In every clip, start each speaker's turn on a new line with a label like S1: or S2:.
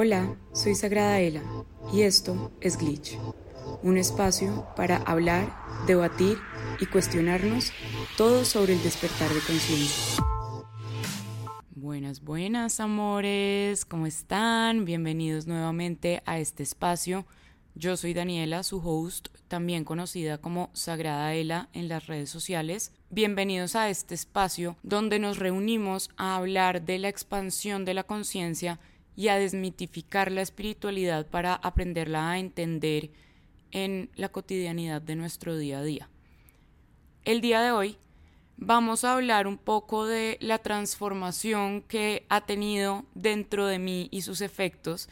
S1: Hola, soy Sagrada Ela y esto es Glitch, un espacio para hablar, debatir y cuestionarnos todo sobre el despertar de conciencia. Buenas, buenas amores, ¿cómo están? Bienvenidos nuevamente a este espacio. Yo soy Daniela, su host, también conocida como Sagrada Ela en las redes sociales. Bienvenidos a este espacio donde nos reunimos a hablar de la expansión de la conciencia y a desmitificar la espiritualidad para aprenderla a entender en la cotidianidad de nuestro día a día. El día de hoy vamos a hablar un poco de la transformación que ha tenido dentro de mí y sus efectos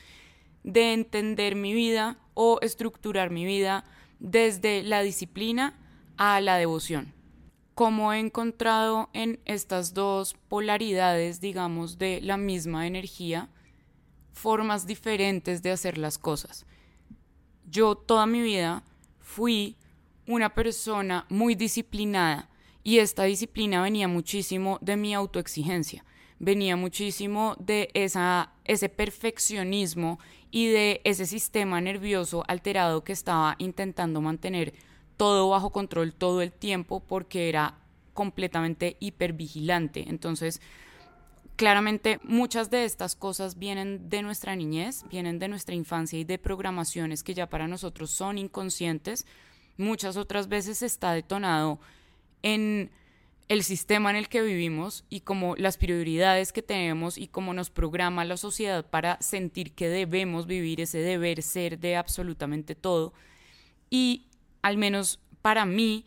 S1: de entender mi vida o estructurar mi vida desde la disciplina a la devoción. Como he encontrado en estas dos polaridades, digamos, de la misma energía, formas diferentes de hacer las cosas. Yo toda mi vida fui una persona muy disciplinada y esta disciplina venía muchísimo de mi autoexigencia, venía muchísimo de esa, ese perfeccionismo y de ese sistema nervioso alterado que estaba intentando mantener todo bajo control todo el tiempo porque era completamente hipervigilante. Entonces, Claramente muchas de estas cosas vienen de nuestra niñez, vienen de nuestra infancia y de programaciones que ya para nosotros son inconscientes. Muchas otras veces está detonado en el sistema en el que vivimos y como las prioridades que tenemos y cómo nos programa la sociedad para sentir que debemos vivir ese deber ser de absolutamente todo. Y al menos para mí,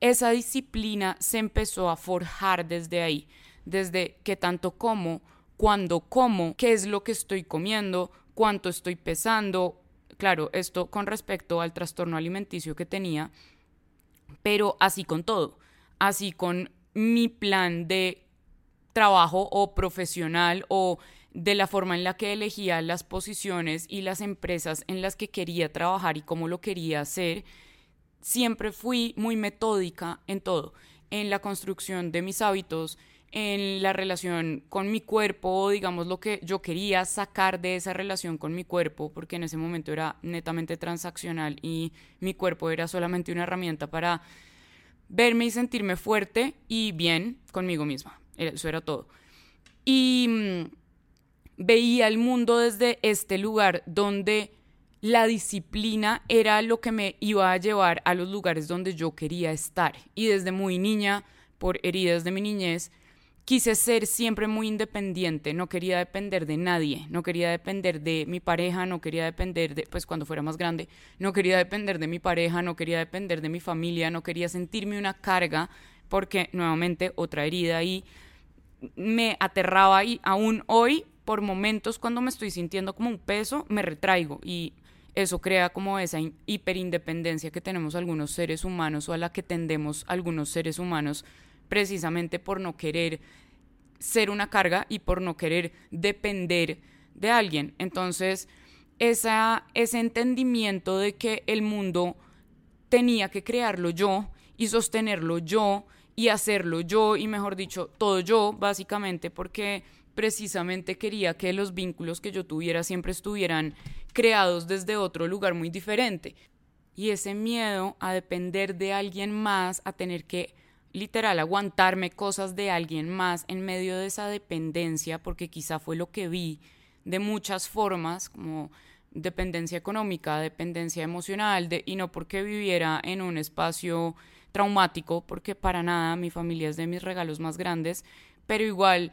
S1: esa disciplina se empezó a forjar desde ahí desde qué tanto como, cuándo como, qué es lo que estoy comiendo, cuánto estoy pesando. Claro, esto con respecto al trastorno alimenticio que tenía, pero así con todo, así con mi plan de trabajo o profesional o de la forma en la que elegía las posiciones y las empresas en las que quería trabajar y cómo lo quería hacer, siempre fui muy metódica en todo, en la construcción de mis hábitos, en la relación con mi cuerpo, digamos lo que yo quería sacar de esa relación con mi cuerpo, porque en ese momento era netamente transaccional y mi cuerpo era solamente una herramienta para verme y sentirme fuerte y bien conmigo misma. Eso era todo. Y mm, veía el mundo desde este lugar donde la disciplina era lo que me iba a llevar a los lugares donde yo quería estar. Y desde muy niña, por heridas de mi niñez, quise ser siempre muy independiente, no quería depender de nadie, no quería depender de mi pareja, no quería depender de, pues cuando fuera más grande, no quería depender de mi pareja, no quería depender de mi familia, no quería sentirme una carga, porque nuevamente otra herida y me aterraba y aún hoy, por momentos cuando me estoy sintiendo como un peso, me retraigo y eso crea como esa hiperindependencia que tenemos algunos seres humanos o a la que tendemos algunos seres humanos precisamente por no querer ser una carga y por no querer depender de alguien. Entonces, esa, ese entendimiento de que el mundo tenía que crearlo yo y sostenerlo yo y hacerlo yo y mejor dicho, todo yo, básicamente porque precisamente quería que los vínculos que yo tuviera siempre estuvieran creados desde otro lugar muy diferente. Y ese miedo a depender de alguien más, a tener que literal aguantarme cosas de alguien más en medio de esa dependencia, porque quizá fue lo que vi de muchas formas, como dependencia económica, dependencia emocional, y no porque viviera en un espacio traumático, porque para nada mi familia es de mis regalos más grandes, pero igual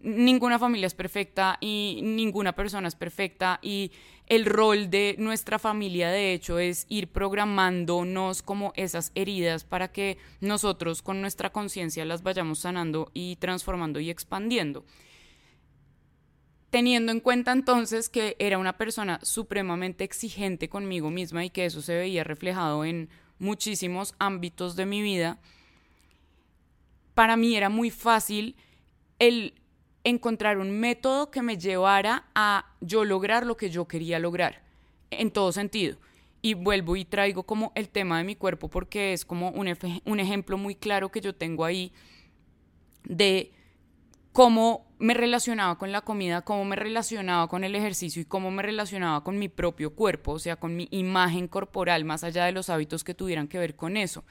S1: ninguna familia es perfecta y ninguna persona es perfecta y el rol de nuestra familia de hecho es ir programándonos como esas heridas para que nosotros con nuestra conciencia las vayamos sanando y transformando y expandiendo. Teniendo en cuenta entonces que era una persona supremamente exigente conmigo misma y que eso se veía reflejado en muchísimos ámbitos de mi vida, para mí era muy fácil el encontrar un método que me llevara a yo lograr lo que yo quería lograr, en todo sentido. Y vuelvo y traigo como el tema de mi cuerpo porque es como un, un ejemplo muy claro que yo tengo ahí de cómo me relacionaba con la comida, cómo me relacionaba con el ejercicio y cómo me relacionaba con mi propio cuerpo, o sea, con mi imagen corporal, más allá de los hábitos que tuvieran que ver con eso.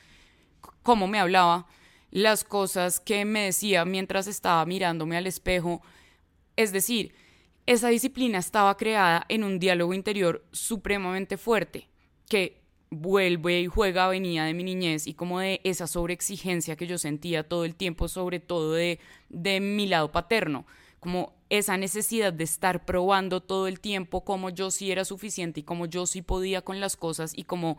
S1: Cómo me hablaba, las cosas que me decía mientras estaba mirándome al espejo. Es decir, esa disciplina estaba creada en un diálogo interior supremamente fuerte, que vuelve y juega venía de mi niñez y como de esa sobreexigencia que yo sentía todo el tiempo, sobre todo de, de mi lado paterno, como esa necesidad de estar probando todo el tiempo cómo yo sí era suficiente y cómo yo sí podía con las cosas y cómo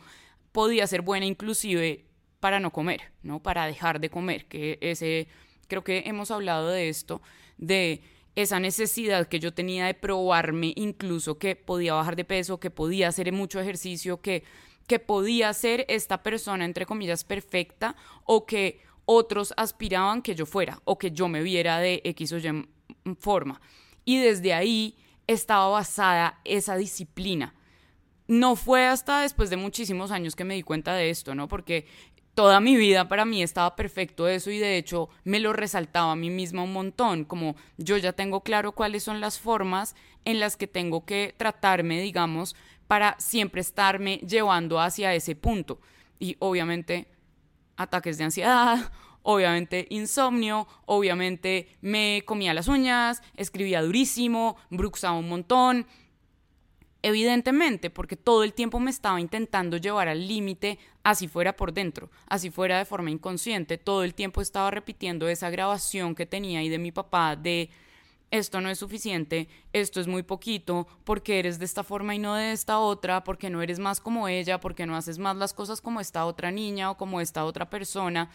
S1: podía ser buena inclusive para no comer, ¿no? Para dejar de comer, que ese creo que hemos hablado de esto de esa necesidad que yo tenía de probarme incluso que podía bajar de peso, que podía hacer mucho ejercicio, que que podía ser esta persona, entre comillas, perfecta o que otros aspiraban que yo fuera o que yo me viera de X o Y forma. Y desde ahí estaba basada esa disciplina. No fue hasta después de muchísimos años que me di cuenta de esto, ¿no? Porque toda mi vida para mí estaba perfecto eso y de hecho me lo resaltaba a mí misma un montón, como yo ya tengo claro cuáles son las formas en las que tengo que tratarme, digamos, para siempre estarme llevando hacia ese punto. Y obviamente ataques de ansiedad, obviamente insomnio, obviamente me comía las uñas, escribía durísimo, bruxaba un montón. Evidentemente, porque todo el tiempo me estaba intentando llevar al límite, así fuera por dentro, así fuera de forma inconsciente, todo el tiempo estaba repitiendo esa grabación que tenía ahí de mi papá de esto no es suficiente, esto es muy poquito, porque eres de esta forma y no de esta otra, porque no eres más como ella, porque no haces más las cosas como esta otra niña o como esta otra persona.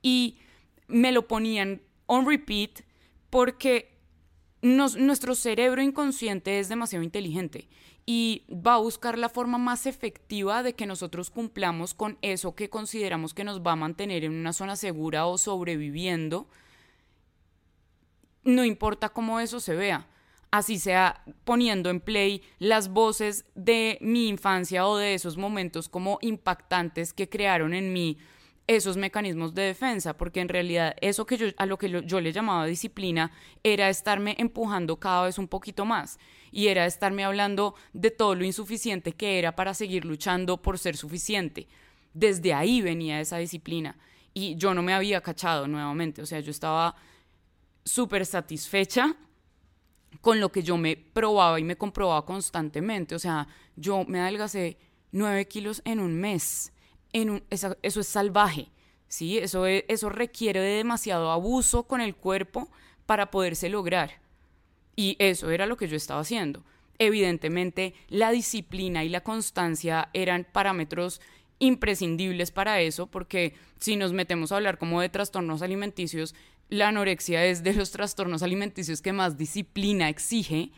S1: Y me lo ponían on repeat porque nuestro cerebro inconsciente es demasiado inteligente y va a buscar la forma más efectiva de que nosotros cumplamos con eso que consideramos que nos va a mantener en una zona segura o sobreviviendo no importa cómo eso se vea, así sea poniendo en play las voces de mi infancia o de esos momentos como impactantes que crearon en mí esos mecanismos de defensa, porque en realidad eso que yo a lo que yo le llamaba disciplina era estarme empujando cada vez un poquito más y era estarme hablando de todo lo insuficiente que era para seguir luchando por ser suficiente. Desde ahí venía esa disciplina y yo no me había cachado nuevamente, o sea, yo estaba súper satisfecha con lo que yo me probaba y me comprobaba constantemente. O sea, yo me adelgacé 9 kilos en un mes. Eso, es salvaje, ¿sí? Eso, eso requiere de demasiado abuso con el cuerpo para poderse lograr. Y eso era lo que yo estaba haciendo. Evidentemente, la disciplina y la constancia eran parámetros imprescindibles para eso, porque si nos metemos a hablar como de trastornos alimenticios, la anorexia es de los trastornos alimenticios que más disciplina exige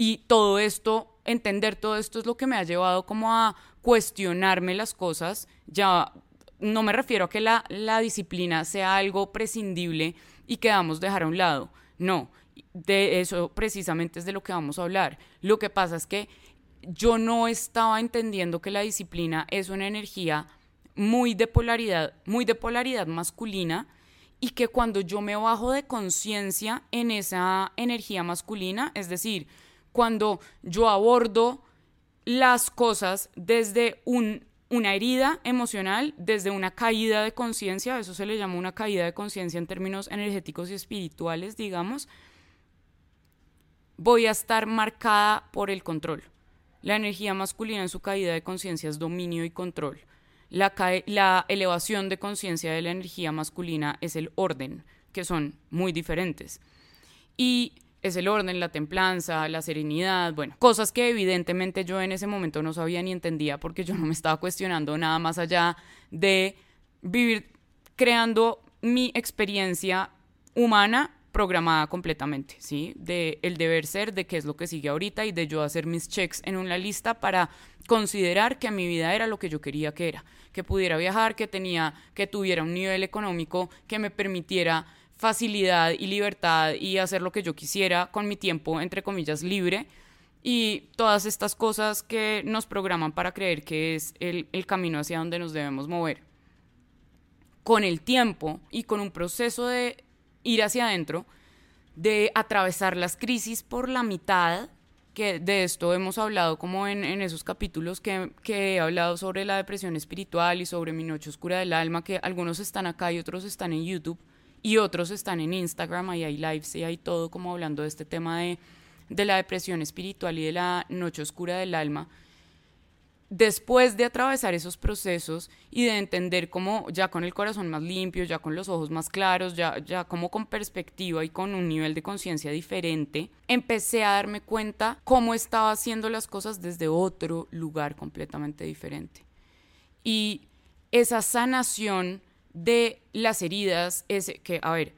S1: y todo esto, entender todo esto es lo que me ha llevado como a cuestionarme las cosas. Ya no me refiero a que la, la disciplina sea algo prescindible y que vamos a dejar a un lado. No, de eso precisamente es de lo que vamos a hablar. Lo que pasa es que yo no estaba entendiendo que la disciplina es una energía muy de polaridad, muy de polaridad masculina y que cuando yo me bajo de conciencia en esa energía masculina, es decir, cuando yo abordo las cosas desde una herida emocional, desde una caída de conciencia, eso se le llama una caída de conciencia en términos energéticos y espirituales, digamos, voy a estar marcada por el control. La energía masculina en su caída de conciencia es dominio y control. La, elevación de conciencia de la energía masculina es el orden, que son muy diferentes. Y es el orden, la templanza, la serenidad, bueno, cosas que evidentemente yo en ese momento no sabía ni entendía porque yo no me estaba cuestionando nada más allá de vivir creando mi experiencia humana programada completamente, ¿sí? De el deber ser, de qué es lo que sigue ahorita y de yo hacer mis checks en una lista para considerar que mi vida era lo que yo quería que era, que pudiera viajar, que tenía, que tuviera un nivel económico que me permitiera facilidad y libertad y hacer lo que yo quisiera con mi tiempo, entre comillas, libre. Y todas estas cosas que nos programan para creer que es el, el camino hacia donde nos debemos mover. Con el tiempo y con un proceso de ir hacia adentro, de atravesar las crisis por la mitad, que de esto hemos hablado como en, esos capítulos que, que, he hablado sobre la depresión espiritual y sobre mi noche oscura del alma, que algunos están acá y otros están en YouTube y otros están en Instagram, ahí hay lives y hay todo como hablando de este tema de, de la depresión espiritual y de la noche oscura del alma después de atravesar esos procesos y de entender cómo ya con el corazón más limpio, ya con los ojos más claros, ya, ya como con perspectiva y con un nivel de conciencia diferente, empecé a darme cuenta cómo estaba haciendo las cosas desde otro lugar completamente diferente. Y esa sanación de las heridas, es que, a ver,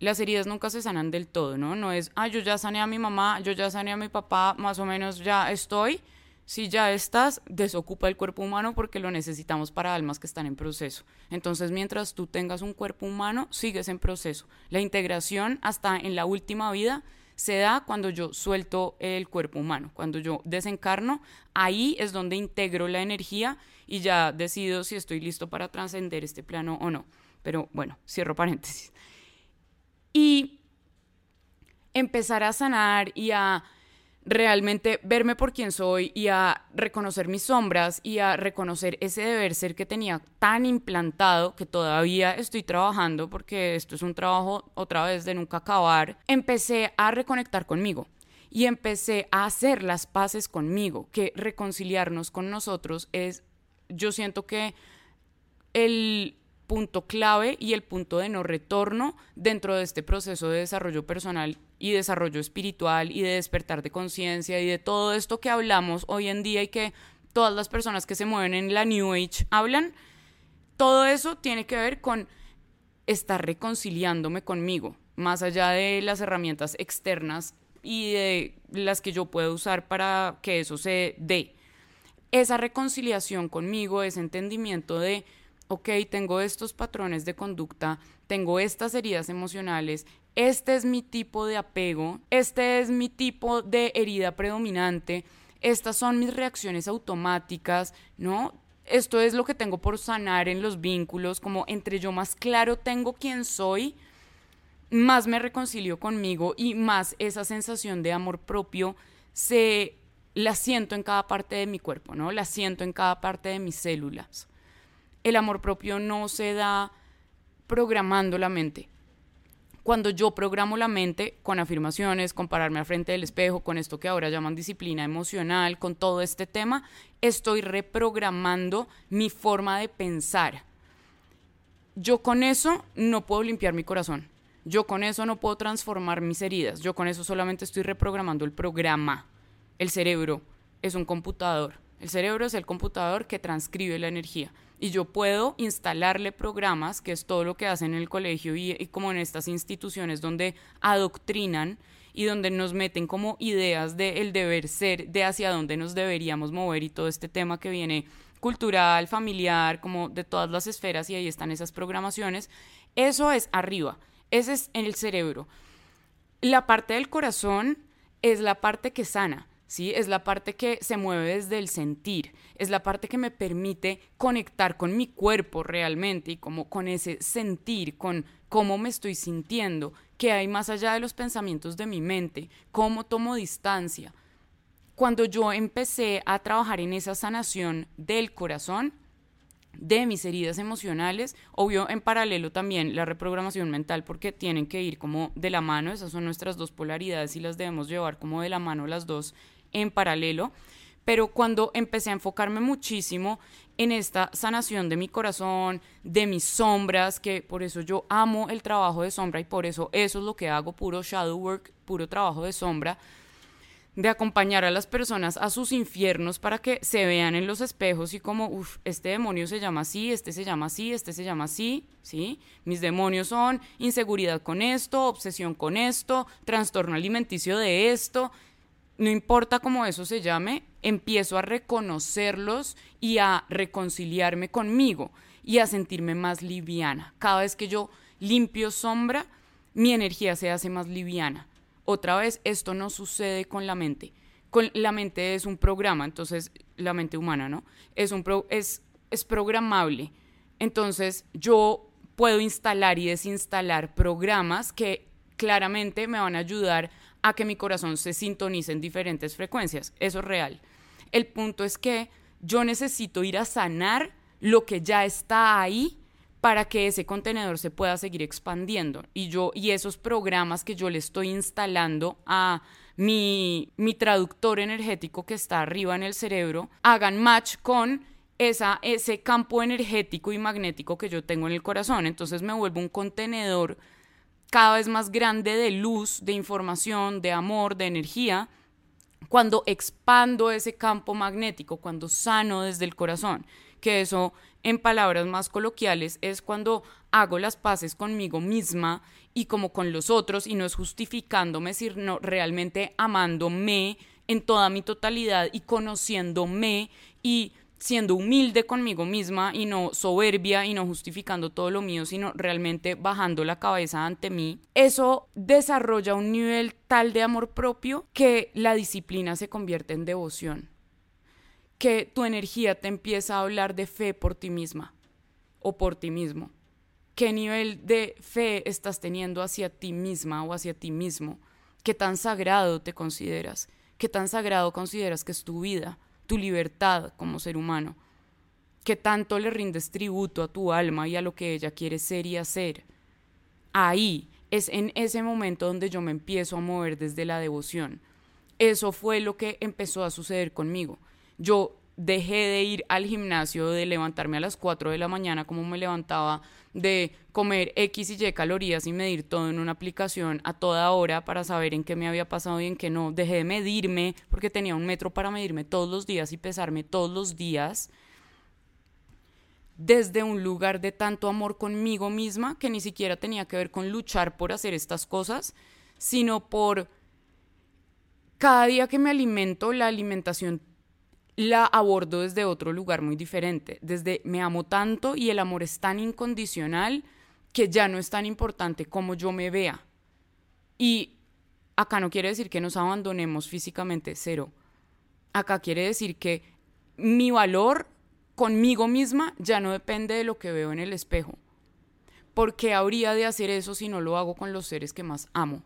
S1: las heridas nunca se sanan del todo, ¿no? No es, ah, yo ya sané a mi mamá, yo ya sané a mi papá, más o menos ya estoy si ya estás, desocupa el cuerpo humano porque lo necesitamos para almas que están en proceso. Entonces, mientras tú tengas un cuerpo humano, sigues en proceso. La integración hasta en la última vida se da cuando yo suelto el cuerpo humano, cuando yo desencarno, ahí es donde integro la energía y ya decido si estoy listo para trascender este plano o no. Pero bueno, cierro paréntesis. Y empezar a sanar y a realmente verme por quien soy y a reconocer mis sombras y a reconocer ese deber ser que tenía tan implantado que todavía estoy trabajando porque esto es un trabajo otra vez de nunca acabar, empecé a reconectar conmigo y empecé a hacer las paces conmigo, que reconciliarnos con nosotros es, yo siento que el punto clave y el punto de no retorno dentro de este proceso de desarrollo personal y desarrollo espiritual y de despertar de conciencia y de todo esto que hablamos hoy en día y que todas las personas que se mueven en la New Age hablan, todo eso tiene que ver con estar reconciliándome conmigo, más allá de las herramientas externas y de las que yo puedo usar para que eso se dé. Esa reconciliación conmigo, ese entendimiento de ok, tengo estos patrones de conducta, tengo estas heridas emocionales, este es mi tipo de apego, este es mi tipo de herida predominante, estas son mis reacciones automáticas, ¿no? Esto es lo que tengo por sanar en los vínculos, como entre yo más claro tengo quién soy, más me reconcilio conmigo y más esa sensación de amor propio se la siento en cada parte de mi cuerpo, ¿no? La siento en cada parte de mis células el amor propio no se da programando la mente. Cuando yo programo la mente con afirmaciones, con pararme al frente del espejo, con esto que ahora llaman disciplina emocional, con todo este tema, estoy reprogramando mi forma de pensar. Yo con eso no puedo limpiar mi corazón. Yo con eso no puedo transformar mis heridas. Yo con eso solamente estoy reprogramando el programa. El cerebro es un computador. El cerebro es el computador que transcribe la energía y yo puedo instalarle programas, que es todo lo que hacen en el colegio y, como en estas instituciones donde adoctrinan y donde nos meten como ideas del deber ser, de hacia dónde nos deberíamos mover y todo este tema que viene cultural, familiar, como de todas las esferas y ahí están esas programaciones. Eso es arriba, ese es en el cerebro. La parte del corazón es la parte que sana ¿sí? Es la parte que se mueve desde el sentir, es la parte que me permite conectar con mi cuerpo realmente y como con ese sentir, con cómo me estoy sintiendo, qué hay más allá de los pensamientos de mi mente, cómo tomo distancia. Cuando yo empecé a trabajar en esa sanación del corazón, de mis heridas emocionales, obvio en paralelo también la reprogramación mental porque tienen que ir como de la mano, esas son nuestras dos polaridades y las debemos llevar como de la mano las dos en paralelo, pero cuando empecé a enfocarme muchísimo en esta sanación de mi corazón, de mis sombras, que por eso yo amo el trabajo de sombra y por eso eso es lo que hago, puro shadow work, puro trabajo de sombra, de acompañar a las personas a sus infiernos para que se vean en los espejos y como, uff, este demonio se llama así, este se llama así, este se llama así, ¿sí? Mis demonios son inseguridad con esto, obsesión con esto, trastorno alimenticio de esto, no importa cómo eso se llame, empiezo a reconocerlos y a reconciliarme conmigo y a sentirme más liviana. Cada vez que yo limpio sombra, mi energía se hace más liviana. Otra vez, esto no sucede con la mente. Con la mente es un programa, entonces la mente humana, ¿no? Es un es es programable. Entonces, yo puedo instalar y desinstalar programas que claramente me van a ayudar a que mi corazón se sintonice en diferentes frecuencias. Eso es real. El punto es que yo necesito ir a sanar lo que ya está ahí para que ese contenedor se pueda seguir expandiendo. Y yo, y esos programas que yo le estoy instalando a mi, mi traductor energético que está arriba en el cerebro, hagan match con esa, ese campo energético y magnético que yo tengo en el corazón. Entonces me vuelvo un contenedor cada vez más grande de luz, de información, de amor, de energía, cuando expando ese campo magnético, cuando sano desde el corazón, que eso en palabras más coloquiales es cuando hago las paces conmigo misma y como con los otros y no es justificándome, sino realmente amándome en toda mi totalidad y conociéndome y siendo humilde conmigo misma y no soberbia y no justificando todo lo mío, sino realmente bajando la cabeza ante mí, eso desarrolla un nivel tal de amor propio que la disciplina se convierte en devoción, que tu energía te empieza a hablar de fe por ti misma o por ti mismo. ¿Qué nivel de fe estás teniendo hacia ti misma o hacia ti mismo? ¿Qué tan sagrado te consideras? ¿Qué tan sagrado consideras que es tu vida? Tu libertad como ser humano, que tanto le rindes tributo a tu alma y a lo que ella quiere ser y hacer. Ahí es en ese momento donde yo me empiezo a mover desde la devoción. Eso fue lo que empezó a suceder conmigo. Yo dejé de ir al gimnasio, de levantarme a las 4 de la mañana como me levantaba, de comer X y Y calorías y medir todo en una aplicación a toda hora para saber en qué me había pasado y en qué no. Dejé de medirme porque tenía un metro para medirme todos los días y pesarme todos los días desde un lugar de tanto amor conmigo misma que ni siquiera tenía que ver con luchar por hacer estas cosas, sino por cada día que me alimento, la alimentación la abordo desde otro lugar muy diferente, desde me amo tanto y el amor es tan incondicional que ya no es tan importante como yo me vea. Y acá no quiere decir que nos abandonemos físicamente, cero. Acá quiere decir que mi valor conmigo misma ya no depende de lo que veo en el espejo. ¿Por qué habría de hacer eso si no lo hago con los seres que más amo?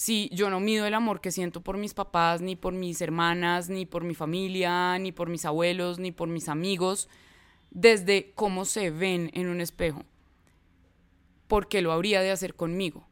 S1: Si yo no mido el amor que siento por mis papás, ni por mis hermanas, ni por mi familia, ni por mis abuelos, ni por mis amigos, desde cómo se ven en un espejo. Porque lo habría de hacer conmigo.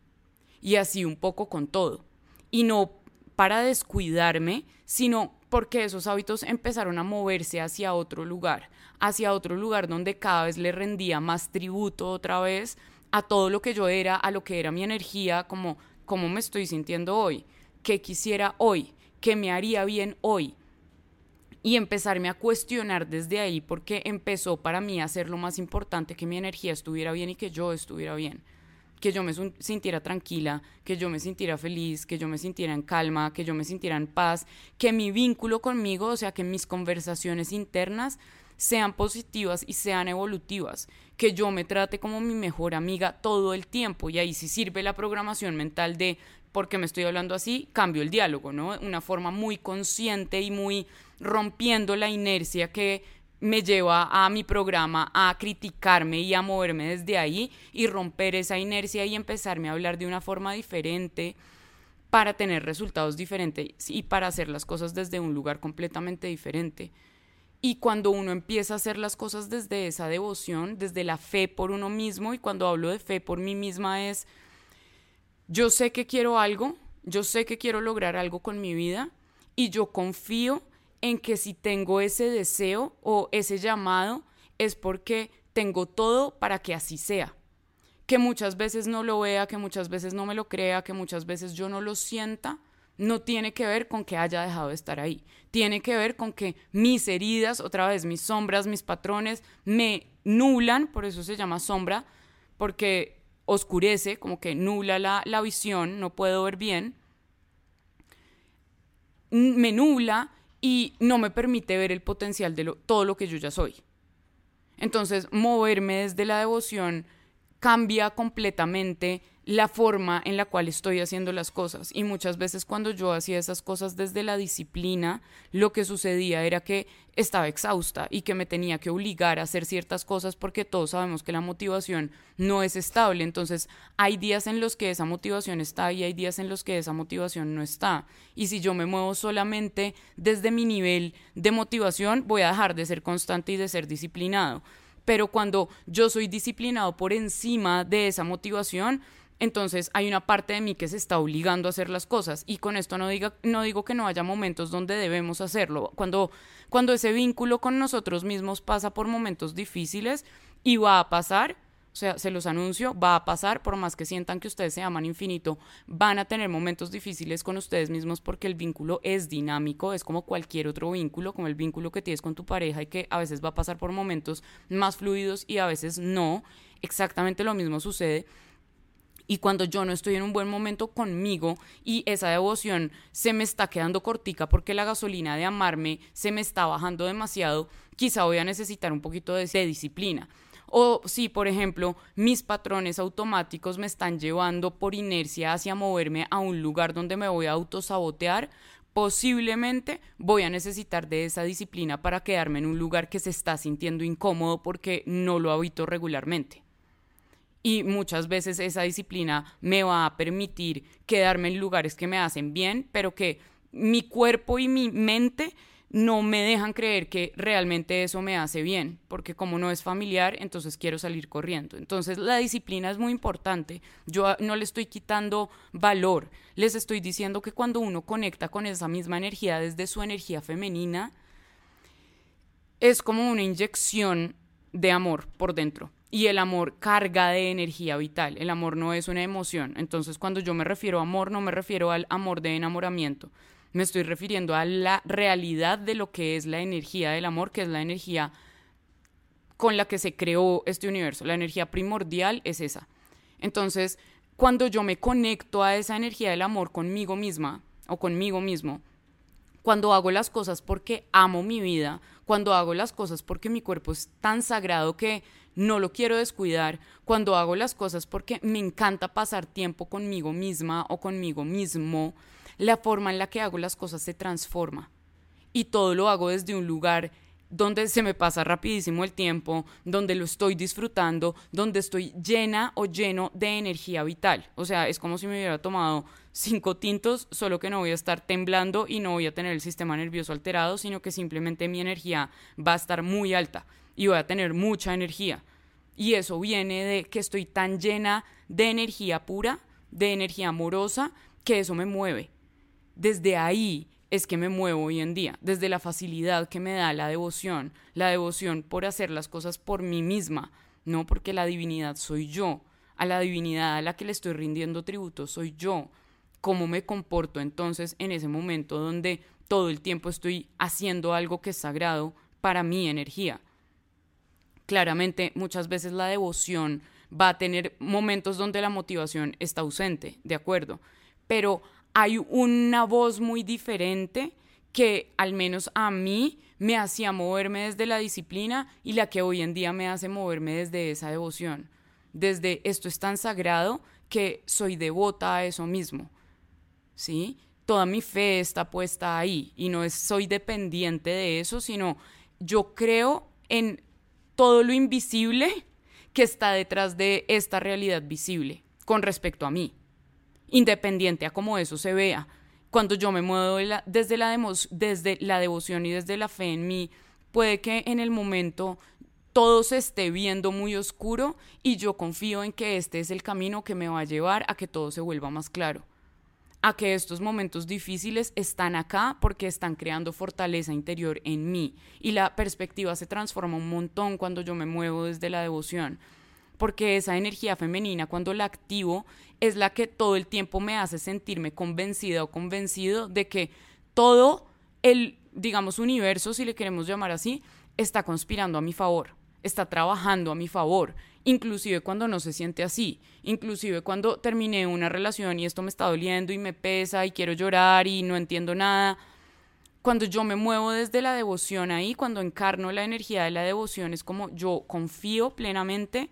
S1: Y así un poco con todo. Y no para descuidarme, sino porque esos hábitos empezaron a moverse hacia otro lugar, hacia otro lugar donde cada vez le rendía más tributo otra vez a todo lo que yo era, a lo que era mi energía, como cómo me estoy sintiendo hoy, qué quisiera hoy, qué me haría bien hoy. Y empezarme a cuestionar desde ahí porque empezó para mí a ser lo más importante que mi energía estuviera bien y que yo estuviera bien. Que yo me sintiera tranquila, que yo me sintiera feliz, que yo me sintiera en calma, que yo me sintiera en paz, que mi vínculo conmigo, o sea, que mis conversaciones internas sean positivas y sean evolutivas, que yo me trate como mi mejor amiga todo el tiempo y ahí sí sirve la programación mental de porque me estoy hablando así, cambio el diálogo, ¿no? Una forma muy consciente y muy rompiendo la inercia que me lleva a mi programa a criticarme y a moverme desde ahí y romper esa inercia y empezarme a hablar de una forma diferente para tener resultados diferentes y para hacer las cosas desde un lugar completamente diferente. Y cuando uno empieza a hacer las cosas desde esa devoción, desde la fe por uno mismo, y cuando hablo de fe por mí misma es, yo sé que quiero algo, yo sé que quiero lograr algo con mi vida, y yo confío en que si tengo ese deseo o ese llamado, es porque tengo todo para que así sea. Que muchas veces no lo vea, que muchas veces no me lo crea, que muchas veces yo no lo sienta, no tiene que ver con que haya dejado de estar ahí. Tiene que ver con que mis heridas, otra vez, mis sombras, mis patrones, me nulan, por eso se llama sombra, porque oscurece, como que nula la, visión, no puedo ver bien. Me nula y no me permite ver el potencial de todo lo que yo ya soy. Entonces, moverme desde la devoción cambia completamente la forma en la cual estoy haciendo las cosas. Y muchas veces cuando yo hacía esas cosas desde la disciplina, lo que sucedía era que estaba exhausta y que me tenía que obligar a hacer ciertas cosas porque todos sabemos que la motivación no es estable. Entonces hay días en los que esa motivación está y hay días en los que esa motivación no está. Y si yo me muevo solamente desde mi nivel de motivación, voy a dejar de ser constante y de ser disciplinado. Pero cuando yo soy disciplinado por encima de esa motivación, entonces hay una parte de mí que se está obligando a hacer las cosas y con esto no, diga, no digo que no haya momentos donde debemos hacerlo. Cuando, cuando ese vínculo con nosotros mismos pasa por momentos difíciles y va a pasar, o sea, se los anuncio, va a pasar, por más que sientan que ustedes se aman infinito, van a tener momentos difíciles con ustedes mismos porque el vínculo es dinámico, es como cualquier otro vínculo, como el vínculo que tienes con tu pareja y que a veces va a pasar por momentos más fluidos y a veces no. Exactamente lo mismo sucede y cuando yo no estoy en un buen momento conmigo y esa devoción se me está quedando cortica porque la gasolina de amarme se me está bajando demasiado, quizá voy a necesitar un poquito de, disciplina. O si, por ejemplo, mis patrones automáticos me están llevando por inercia hacia moverme a un lugar donde me voy a autosabotear, posiblemente voy a necesitar de esa disciplina para quedarme en un lugar que se está sintiendo incómodo porque no lo habito regularmente y muchas veces esa disciplina me va a permitir quedarme en lugares que me hacen bien, pero que mi cuerpo y mi mente no me dejan creer que realmente eso me hace bien, porque como no es familiar, entonces quiero salir corriendo. Entonces la disciplina es muy importante. Yo no le estoy quitando valor, les estoy diciendo que cuando uno conecta con esa misma energía desde su energía femenina, es como una inyección de amor por dentro y el amor carga de energía vital. El amor no es una emoción. Entonces, cuando yo me refiero a amor, no me refiero al amor de enamoramiento. Me estoy refiriendo a la realidad de lo que es la energía del amor, que es la energía con la que se creó este universo. La energía primordial es esa. Entonces, cuando yo me conecto a esa energía del amor conmigo misma o conmigo mismo, cuando hago las cosas porque amo mi vida, cuando hago las cosas porque mi cuerpo es tan sagrado que no lo quiero descuidar, cuando hago las cosas porque me encanta pasar tiempo conmigo misma o conmigo mismo, la forma en la que hago las cosas se transforma. Y todo lo hago desde un lugar donde se me pasa rapidísimo el tiempo, donde lo estoy disfrutando, donde estoy llena o lleno de energía vital. O sea, es como si me hubiera tomado cinco tintos, solo que no voy a estar temblando y no voy a tener el sistema nervioso alterado, sino que simplemente mi energía va a estar muy alta y voy a tener mucha energía. Y eso viene de que estoy tan llena de energía pura, de energía amorosa, que eso me mueve. Desde ahí es que me muevo hoy en día, desde la facilidad que me da la devoción, la devoción por hacer las cosas por mí misma, no porque la divinidad soy yo, a la divinidad a la que le estoy rindiendo tributo soy yo, cómo me comporto entonces en ese momento donde todo el tiempo estoy haciendo algo que es sagrado para mi energía claramente muchas veces la devoción va a tener momentos donde la motivación está ausente, de acuerdo, pero hay una voz muy diferente que al menos a mí me hacía moverme desde la disciplina y la que hoy en día me hace moverme desde esa devoción, desde esto es tan sagrado que soy devota a eso mismo, ¿sí? Toda mi fe está puesta ahí y no es soy dependiente de eso, sino yo creo en todo lo invisible que está detrás de esta realidad visible con respecto a mí, independiente a cómo eso se vea. Cuando yo me muevo desde, la desde la devoción y desde la fe en mí, puede que en el momento todo se esté viendo muy oscuro y yo confío en que este es el camino que me va a llevar a que todo se vuelva más claro a que estos momentos difíciles están acá porque están creando fortaleza interior en mí. Y la perspectiva se transforma un montón cuando yo me muevo desde la devoción, porque esa energía femenina cuando la activo es la que todo el tiempo me hace sentirme convencida o convencido de que todo el, digamos, universo, si le queremos llamar así, está conspirando a mi favor, está trabajando a mi favor inclusive cuando no se siente así, inclusive cuando terminé una relación y esto me está doliendo y me pesa y quiero llorar y no entiendo nada. Cuando yo me muevo desde la devoción ahí, cuando encarno la energía de la devoción, es como yo confío plenamente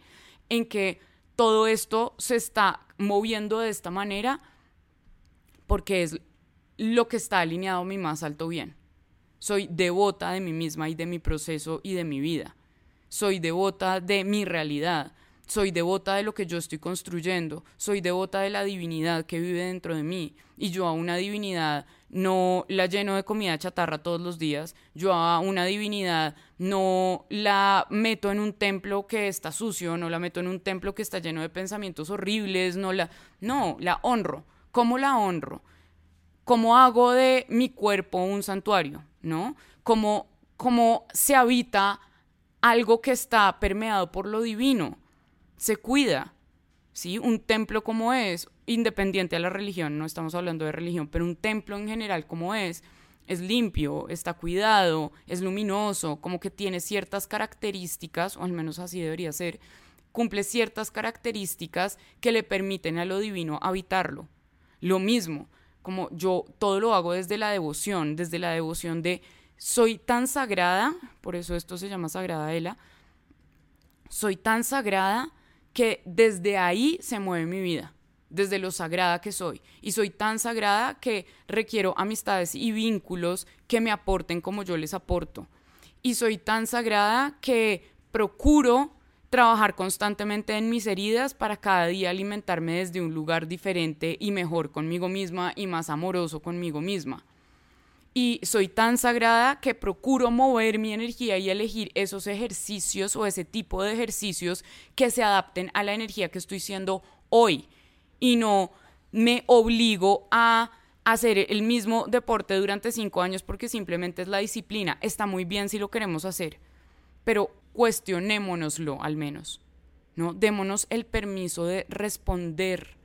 S1: en que todo esto se está moviendo de esta manera porque es lo que está alineado mi más alto bien. Soy devota de mí misma y de mi proceso y de mi vida. Soy devota de mi realidad. Soy devota de lo que yo estoy construyendo. Soy devota de la divinidad que vive dentro de mí. Y yo a una divinidad no la lleno de comida chatarra todos los días. Yo a una divinidad no la meto en un templo que está sucio, no la meto en un templo que está lleno de pensamientos horribles, no la no, la honro. ¿Cómo la honro? ¿Cómo hago de mi cuerpo un santuario, no? ¿Cómo, cómo se habita algo que está permeado por lo divino? Se cuida, ¿sí? Un templo como es, independiente a la religión, no estamos hablando de religión, pero un templo en general como es, es limpio, está cuidado, es luminoso, como que tiene ciertas características, o al menos así debería ser, cumple ciertas características que le permiten a lo divino habitarlo. Lo mismo, como yo todo lo hago desde la devoción, desde la devoción de soy tan sagrada, por eso esto se llama Sagrada Ela, soy tan sagrada que desde ahí se mueve mi vida desde lo sagrada que soy. Y soy tan sagrada que requiero amistades y vínculos que me aporten como yo les aporto. Y soy tan sagrada que procuro trabajar constantemente en mis heridas para cada día alimentarme desde un lugar diferente y mejor conmigo misma y más amoroso conmigo misma. Y soy tan sagrada que procuro mover mi energía y elegir esos ejercicios o ese tipo de ejercicios que se adapten a la energía que estoy siendo hoy y no me obligo a hacer el mismo deporte durante cinco años porque simplemente es la disciplina. Está muy bien si lo queremos hacer, pero cuestionémonoslo al menos, ¿no? Démonos el permiso de responder,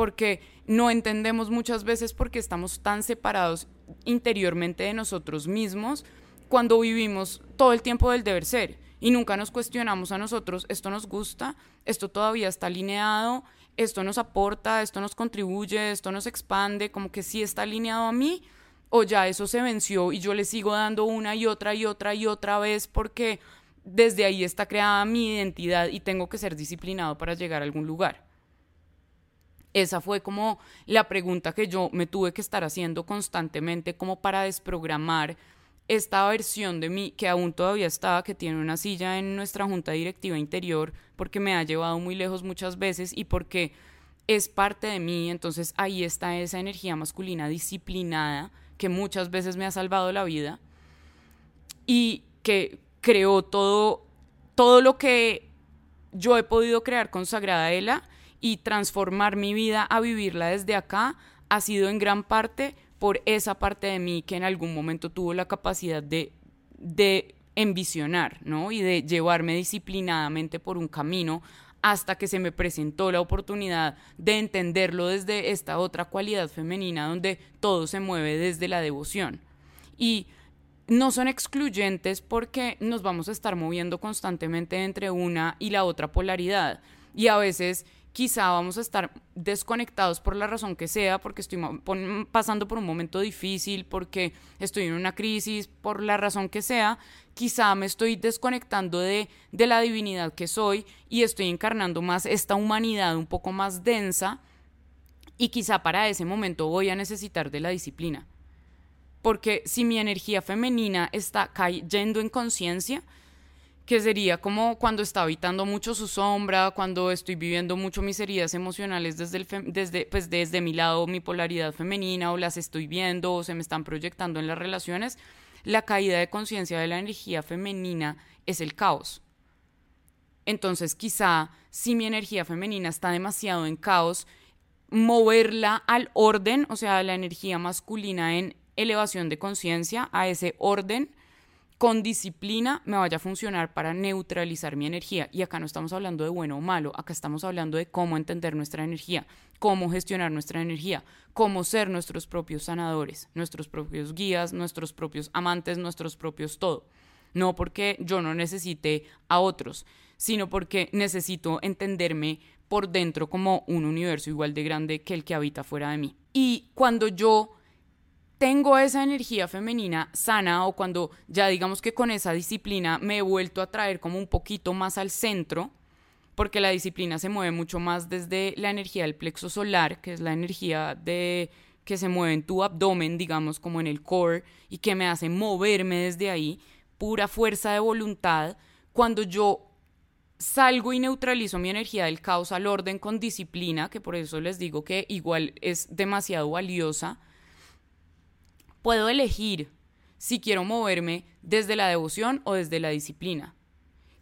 S1: porque no entendemos muchas veces porque estamos tan separados interiormente de nosotros mismos cuando vivimos todo el tiempo del deber ser y nunca nos cuestionamos a nosotros, esto nos gusta, esto todavía está alineado, esto nos aporta, esto nos contribuye, esto nos expande, como que sí está alineado a mí, o ya eso se venció y yo le sigo dando una y otra y otra y otra vez porque desde ahí está creada mi identidad y tengo que ser disciplinado para llegar a algún lugar. Esa fue como la pregunta que yo me tuve que estar haciendo constantemente como para desprogramar esta versión de mí que aún todavía está, que tiene una silla en nuestra junta directiva interior, porque me ha llevado muy lejos muchas veces y porque es parte de mí, entonces ahí está esa energía masculina disciplinada que muchas veces me ha salvado la vida y que creó todo, todo lo que yo he podido crear con Sagrada Ela y transformar mi vida a vivirla desde acá ha sido en gran parte por esa parte de mí que en algún momento tuvo la capacidad de, de envisionar, ¿no? Y de llevarme disciplinadamente por un camino hasta que se me presentó la oportunidad de entenderlo desde esta otra cualidad femenina donde todo se mueve desde la devoción. Y no son excluyentes porque nos vamos a estar moviendo constantemente entre una y la otra polaridad. Y a veces quizá vamos a estar desconectados por la razón que sea, porque estoy pasando por un momento difícil, porque estoy en una crisis, por la razón que sea, quizá me estoy desconectando de, de la divinidad que soy y estoy encarnando más esta humanidad un poco más densa y quizá para ese momento voy a necesitar de la disciplina. Porque si mi energía femenina está cayendo en conciencia, que sería como cuando está habitando mucho su sombra, cuando estoy viviendo mucho mis heridas emocionales desde, desde, pues desde mi lado, mi polaridad femenina, o las estoy viendo, o se me están proyectando en las relaciones, la caída de conciencia de la energía femenina es el caos. Entonces, quizá si mi energía femenina está demasiado en caos, moverla al orden, o sea, la energía masculina en elevación de conciencia, a ese orden, con disciplina me vaya a funcionar para neutralizar mi energía. Y acá no estamos hablando de bueno o malo, acá estamos hablando de cómo entender nuestra energía, cómo gestionar nuestra energía, cómo ser nuestros propios sanadores, nuestros propios guías, nuestros propios amantes, nuestros propios todo. No porque yo no necesite a otros, sino porque necesito entenderme por dentro como un universo igual de grande que el que habita fuera de mí. Y cuando yo tengo esa energía femenina sana o cuando ya digamos que con esa disciplina me he vuelto a traer como un poquito más al centro, porque la disciplina se mueve mucho más desde la energía del plexo solar, que es la energía de que se mueve en tu abdomen, digamos, como en el core, y que me hace moverme desde ahí, pura fuerza de voluntad, cuando yo salgo y neutralizo mi energía del caos al orden con disciplina, que por eso les digo que igual es demasiado valiosa, puedo elegir si quiero moverme desde la devoción o desde la disciplina.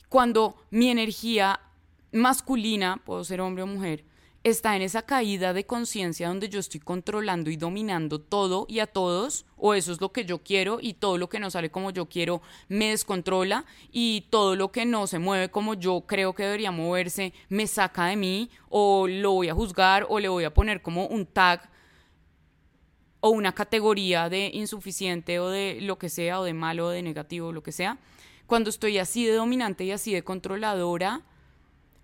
S1: Cuando mi energía masculina, puedo ser hombre o mujer, está en esa caída de conciencia donde yo estoy controlando y dominando todo y a todos, o eso es lo que yo quiero y todo lo que no sale como yo quiero me descontrola y todo lo que no se mueve como yo creo que debería moverse me saca de mí o lo voy a juzgar o le voy a poner como un tag o una categoría de insuficiente o de lo que sea o de malo o de negativo lo que sea. Cuando estoy así de dominante y así de controladora,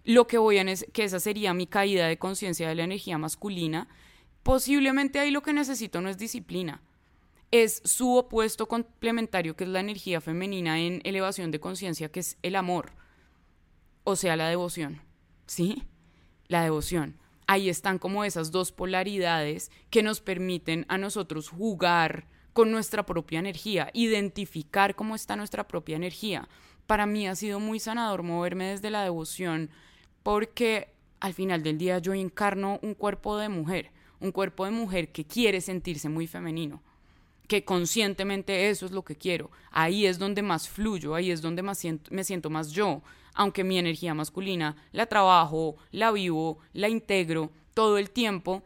S1: lo que voy a que esa sería mi caída de conciencia de la energía masculina, posiblemente ahí lo que necesito no es disciplina, es su opuesto complementario, que es la energía femenina en elevación de conciencia, que es el amor, o sea, la devoción, ¿sí? La devoción. Ahí están como esas dos polaridades que nos permiten a nosotros jugar con nuestra propia energía, identificar cómo está nuestra propia energía. Para mí ha sido muy sanador moverme desde la devoción porque al final del día yo encarno un cuerpo de mujer, un cuerpo de mujer que quiere sentirse muy femenino, que conscientemente eso es lo que quiero. Ahí es donde más fluyo, ahí es donde más me siento más yo, aunque mi energía masculina la trabajo, la vivo, la integro todo el tiempo.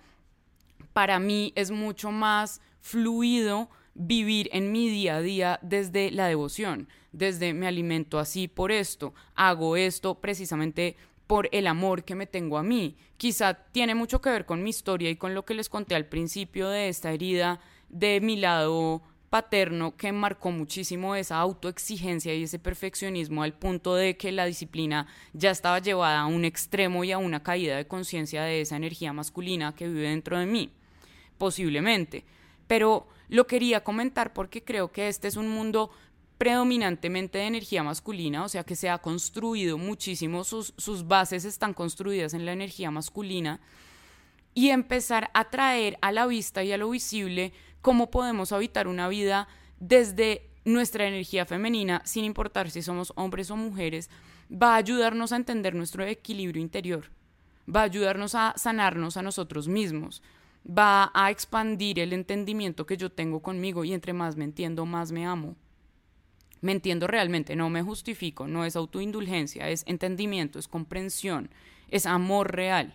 S1: Para mí es mucho más fluido vivir en mi día a día desde la devoción, desde me alimento así por esto, hago esto precisamente por el amor que me tengo a mí. Quizá tiene mucho que ver con mi historia y con lo que les conté al principio de esta herida de mi lado paterno que marcó muchísimo esa autoexigencia y ese perfeccionismo al punto de que la disciplina ya estaba llevada a un extremo y a una caída de conciencia de esa energía masculina que vive dentro de mí, posiblemente. Pero lo quería comentar porque creo que este es un mundo predominantemente de energía masculina, o sea que se ha construido muchísimo, sus, sus bases están construidas en la energía masculina, y empezar a traer a la vista y a lo visible cómo podemos habitar una vida desde nuestra energía femenina, sin importar si somos hombres o mujeres, va a ayudarnos a entender nuestro equilibrio interior, va a ayudarnos a sanarnos a nosotros mismos, va a expandir el entendimiento que yo tengo conmigo y entre más me entiendo, más me amo. Me entiendo realmente, no me justifico, no es autoindulgencia, es entendimiento, es comprensión, es amor real,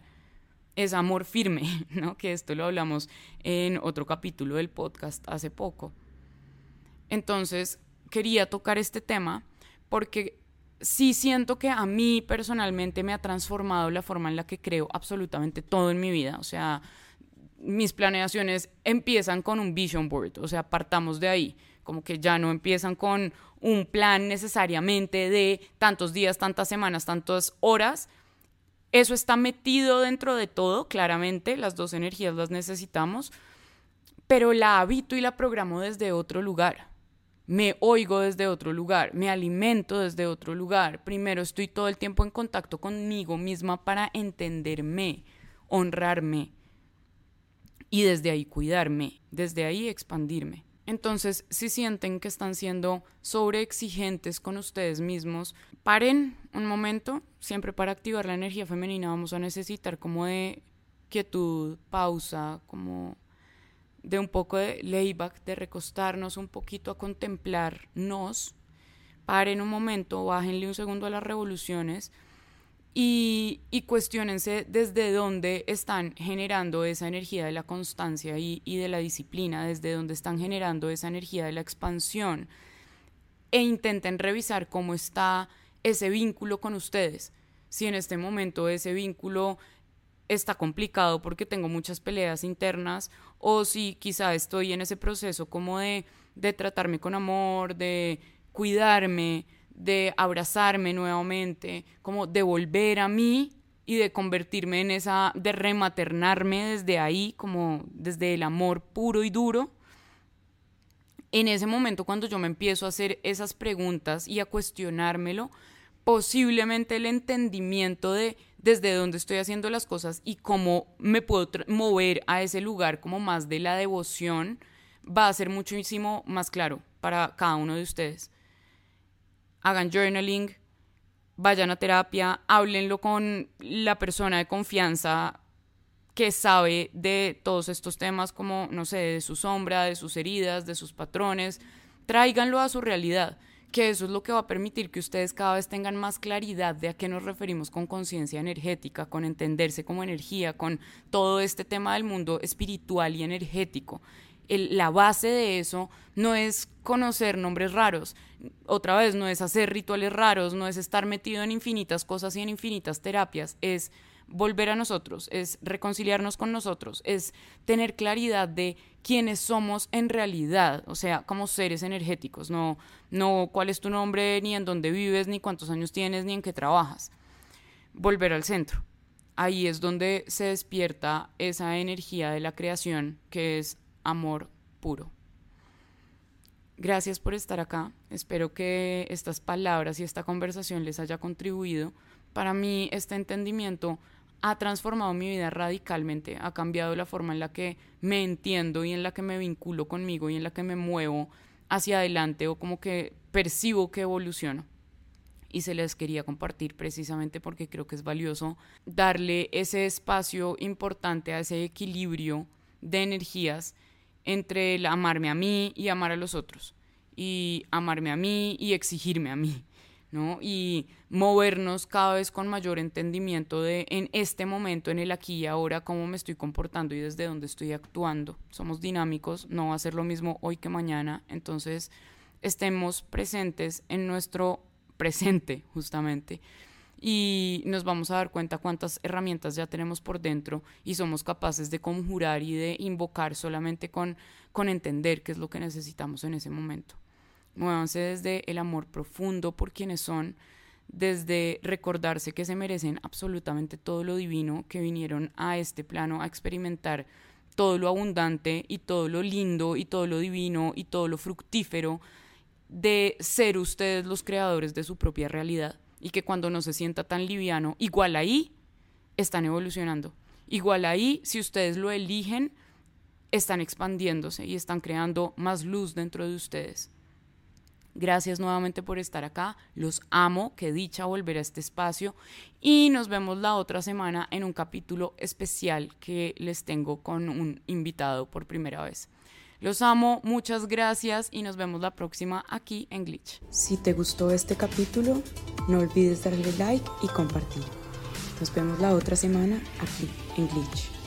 S1: es amor firme, ¿no? Que esto lo hablamos en otro capítulo del podcast hace poco. Entonces, quería tocar este tema porque sí siento que a mí personalmente me ha transformado la forma en la que creo absolutamente todo en mi vida, o sea, mis planeaciones empiezan con un vision board, o sea, partamos de ahí como que ya no empiezan con un plan necesariamente de tantos días, tantas semanas, tantas horas. Eso está metido dentro de todo, claramente, las dos energías las necesitamos, pero la habito y la programo desde otro lugar. Me oigo desde otro lugar, me alimento desde otro lugar. Primero estoy todo el tiempo en contacto conmigo misma para entenderme, honrarme y desde ahí cuidarme, desde ahí expandirme. Entonces, si sienten que están siendo sobreexigentes con ustedes mismos, paren un momento. Siempre para activar la energía femenina vamos a necesitar como de quietud, pausa, como de un poco de layback, de recostarnos un poquito a contemplarnos. Paren un momento, bájenle un segundo a las revoluciones y, y cuestionense desde dónde están generando esa energía de la constancia y, y de la disciplina, desde dónde están generando esa energía de la expansión e intenten revisar cómo está ese vínculo con ustedes. Si en este momento ese vínculo está complicado porque tengo muchas peleas internas o si quizá estoy en ese proceso como de, de tratarme con amor, de cuidarme, de abrazarme nuevamente, como de volver a mí y de convertirme en esa, de rematernarme desde ahí, como desde el amor puro y duro. En ese momento cuando yo me empiezo a hacer esas preguntas y a cuestionármelo, posiblemente el entendimiento de desde dónde estoy haciendo las cosas y cómo me puedo mover a ese lugar como más de la devoción va a ser muchísimo más claro para cada uno de ustedes. Hagan journaling, vayan a terapia, háblenlo con la persona de confianza que sabe de todos estos temas como, no sé, de su sombra, de sus heridas, de sus patrones, tráiganlo a su realidad que eso es lo que va a permitir que ustedes cada vez tengan más claridad de a qué nos referimos con conciencia energética, con entenderse como energía, con todo este tema del mundo espiritual y energético. La base de eso no es conocer nombres raros, otra vez no es hacer rituales raros, no es estar metido en infinitas cosas y en infinitas terapias, es volver a nosotros, es reconciliarnos con nosotros, es tener claridad de quiénes somos en realidad, o sea, como seres energéticos, no, no cuál es tu nombre, ni en dónde vives, ni cuántos años tienes, ni en qué trabajas. Volver al centro. Ahí es donde se despierta esa energía de la creación que es amor puro. Gracias por estar acá. Espero que estas palabras y esta conversación les haya contribuido. Para mí este entendimiento ha transformado mi vida radicalmente, ha cambiado la forma en la que me entiendo y en la que me vinculo conmigo y en la que me muevo hacia adelante o como que percibo que evoluciono. Y se les quería compartir precisamente porque creo que es valioso darle ese espacio importante a ese equilibrio de energías entre el amarme a mí y amar a los otros, y amarme a mí y exigirme a mí. Y movernos cada vez con mayor entendimiento de en este momento, en el aquí y ahora, cómo me estoy comportando y desde dónde estoy actuando. Somos dinámicos, no va a ser lo mismo hoy que mañana, entonces estemos presentes en nuestro presente, justamente. Y nos vamos a dar cuenta cuántas herramientas ya tenemos por dentro y somos capaces de conjurar y de invocar solamente con, con entender qué es lo que necesitamos en ese momento. Muévanse desde el amor profundo por quienes son, desde recordarse que se merecen absolutamente todo lo divino, que vinieron a este plano a experimentar todo lo abundante y todo lo lindo y todo lo divino y todo lo fructífero de ser ustedes los creadores de su propia realidad y que cuando no se sienta tan liviano, igual ahí están evolucionando. Igual ahí, si ustedes lo eligen, están expandiéndose y están creando más luz dentro de ustedes. Gracias nuevamente por estar acá. Los amo. Qué dicha volver a este espacio. Y nos vemos la otra semana en un capítulo especial que les tengo con un invitado por primera vez. Los amo, muchas gracias y nos vemos la próxima aquí en Glitch.
S2: Si te gustó este capítulo, no olvides darle like y compartir. Nos vemos la otra semana aquí en Glitch.